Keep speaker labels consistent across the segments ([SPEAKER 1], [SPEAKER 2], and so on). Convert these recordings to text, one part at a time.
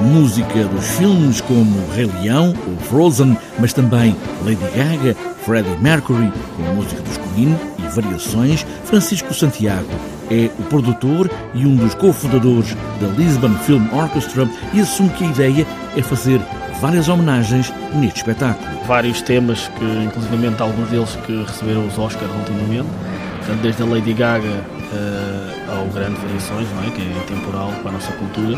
[SPEAKER 1] música dos filmes como Rei Leão ou Frozen, mas também Lady Gaga, Freddie Mercury, com música dos Queen e variações, Francisco Santiago é o produtor e um dos cofundadores da Lisbon Film Orchestra e assume que a ideia é fazer várias homenagens neste espetáculo.
[SPEAKER 2] Vários temas que, inclusivamente alguns deles que receberam os Oscars ultimamente, portanto, desde a Lady Gaga uh, ao Grande Variações, não é? que é temporal para a nossa cultura,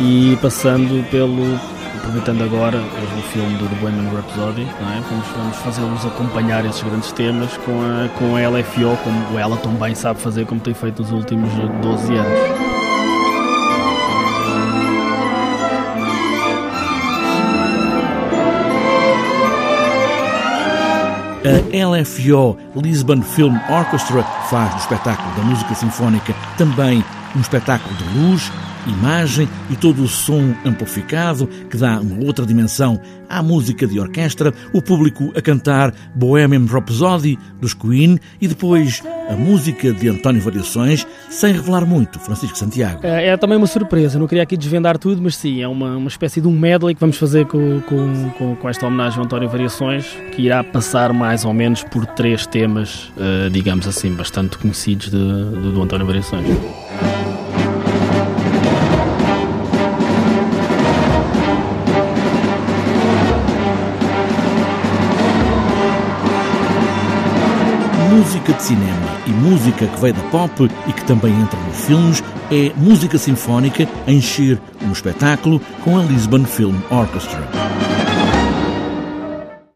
[SPEAKER 2] e passando pelo aproveitando agora o filme do The Bohemian Rhapsody, não é? vamos, vamos fazê-los acompanhar esses grandes temas com a, com a LFO, como ela tão bem sabe fazer, como tem feito nos últimos 12 anos.
[SPEAKER 1] A LFO Lisbon Film Orchestra faz do espetáculo da música sinfónica também um espetáculo de luz, imagem e todo o som amplificado que dá uma outra dimensão à música de orquestra, o público a cantar Bohemian Rhapsody dos Queen e depois a música de António Variações, sem revelar muito, Francisco Santiago.
[SPEAKER 2] É, é também uma surpresa, não queria aqui desvendar tudo, mas sim, é uma, uma espécie de um medley que vamos fazer com, com, com, com esta homenagem ao António Variações, que irá passar mais ou menos por três temas, uh, digamos assim, bastante conhecidos de, de, do António Variações.
[SPEAKER 1] Música de cinema e música que veio da pop e que também entra nos filmes é música sinfónica a encher um espetáculo com a Lisbon Film Orchestra.